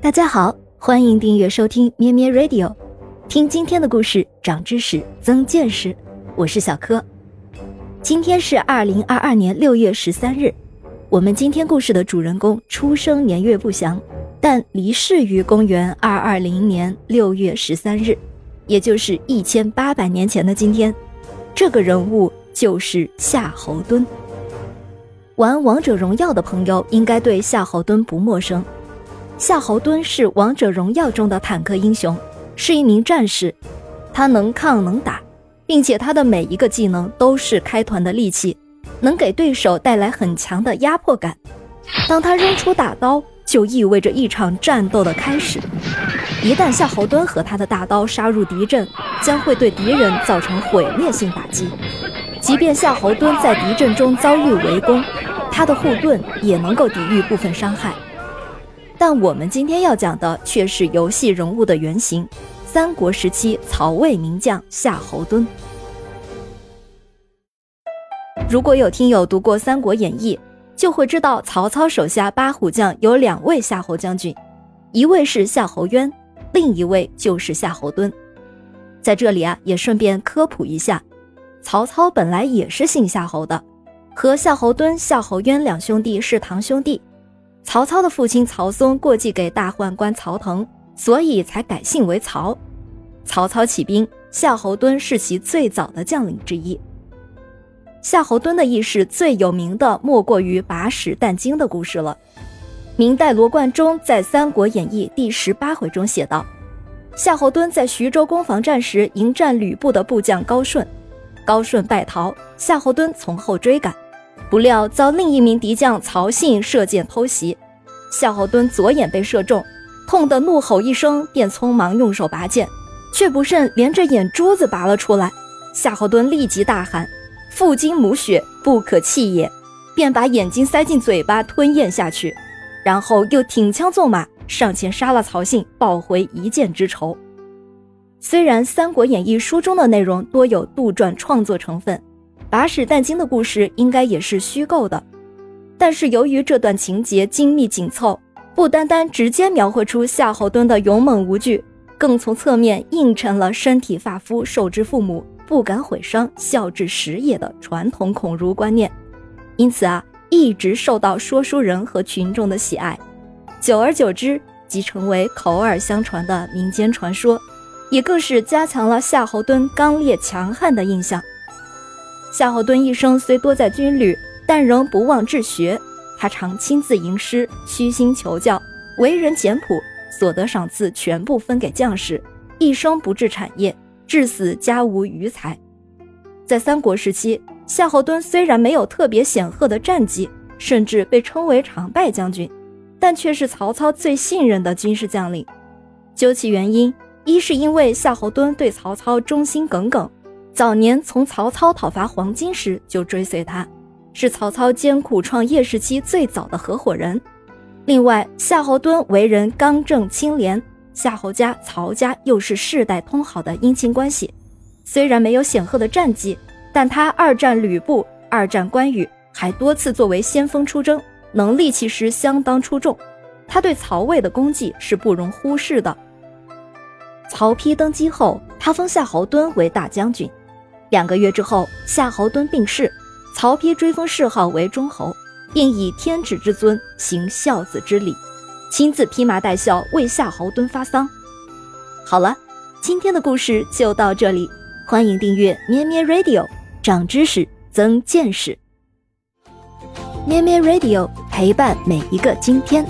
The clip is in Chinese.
大家好，欢迎订阅收听咩咩 Radio，听今天的故事，长知识，增见识。我是小柯。今天是二零二二年六月十三日，我们今天故事的主人公出生年月不详，但离世于公元二二零年六月十三日，也就是一千八百年前的今天。这个人物就是夏侯惇。玩王者荣耀的朋友应该对夏侯惇不陌生。夏侯惇是王者荣耀中的坦克英雄，是一名战士。他能抗能打，并且他的每一个技能都是开团的利器，能给对手带来很强的压迫感。当他扔出大刀，就意味着一场战斗的开始。一旦夏侯惇和他的大刀杀入敌阵，将会对敌人造成毁灭性打击。即便夏侯惇在敌阵中遭遇围攻，他的护盾也能够抵御部分伤害。但我们今天要讲的却是游戏人物的原型——三国时期曹魏名将夏侯惇。如果有听友读过《三国演义》，就会知道曹操手下八虎将有两位夏侯将军，一位是夏侯渊，另一位就是夏侯惇。在这里啊，也顺便科普一下，曹操本来也是姓夏侯的，和夏侯惇、夏侯渊两兄弟是堂兄弟。曹操的父亲曹嵩过继给大宦官曹腾，所以才改姓为曹。曹操起兵，夏侯惇是其最早的将领之一。夏侯惇的轶事最有名的莫过于把屎弹精的故事了。明代罗贯中在《三国演义》第十八回中写道：夏侯惇在徐州攻防战时迎战吕布的部将高顺，高顺败逃，夏侯惇从后追赶。不料遭另一名敌将曹信射箭偷袭，夏侯惇左眼被射中，痛得怒吼一声，便匆忙用手拔剑，却不慎连着眼珠子拔了出来。夏侯惇立即大喊：“父精母血，不可弃也！”便把眼睛塞进嘴巴吞咽下去，然后又挺枪纵马上前杀了曹信，报回一箭之仇。虽然《三国演义》书中的内容多有杜撰创作成分。把屎弹精的故事应该也是虚构的，但是由于这段情节精密紧凑，不单单直接描绘出夏侯惇的勇猛无惧，更从侧面映衬了身体发肤受之父母，不敢毁伤，孝治时也的传统孔儒观念。因此啊，一直受到说书人和群众的喜爱，久而久之即成为口耳相传的民间传说，也更是加强了夏侯惇刚烈强悍的印象。夏侯惇一生虽多在军旅，但仍不忘治学。他常亲自吟诗，虚心求教，为人简朴，所得赏赐全部分给将士，一生不置产业，至死家无余财。在三国时期，夏侯惇虽然没有特别显赫的战绩，甚至被称为常败将军，但却是曹操最信任的军事将领。究其原因，一是因为夏侯惇对曹操忠心耿耿。早年从曹操讨伐黄巾时就追随他，是曹操艰苦创业时期最早的合伙人。另外，夏侯惇为人刚正清廉，夏侯家、曹家又是世代通好的姻亲关系。虽然没有显赫的战绩，但他二战吕布、二战关羽，还多次作为先锋出征，能力其实相当出众。他对曹魏的功绩是不容忽视的。曹丕登基后，他封夏侯惇为大将军。两个月之后，夏侯惇病逝，曹丕追封谥号为忠侯，并以天子之尊行孝子之礼，亲自披麻戴孝为夏侯惇发丧。好了，今天的故事就到这里，欢迎订阅咩咩 Radio，长知识，增见识。咩咩 Radio 陪伴每一个今天。